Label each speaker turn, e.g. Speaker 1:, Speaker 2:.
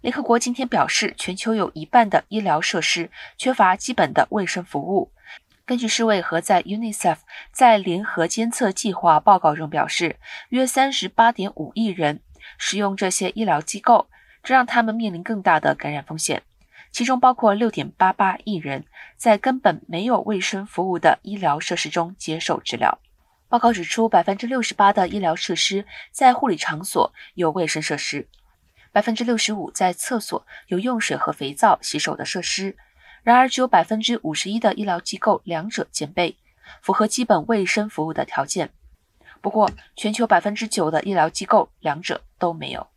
Speaker 1: 联合国今天表示，全球有一半的医疗设施缺乏基本的卫生服务。根据世卫和在 UNICEF 在联合监测计划报告中表示，约三十八点五亿人使用这些医疗机构，这让他们面临更大的感染风险。其中包括六点八八亿人在根本没有卫生服务的医疗设施中接受治疗。报告指出，百分之六十八的医疗设施在护理场所有卫生设施。百分之六十五在厕所有用水和肥皂洗手的设施，然而只有百分之五十一的医疗机构两者兼备，符合基本卫生服务的条件。不过，全球百分之九的医疗机构两者都没有。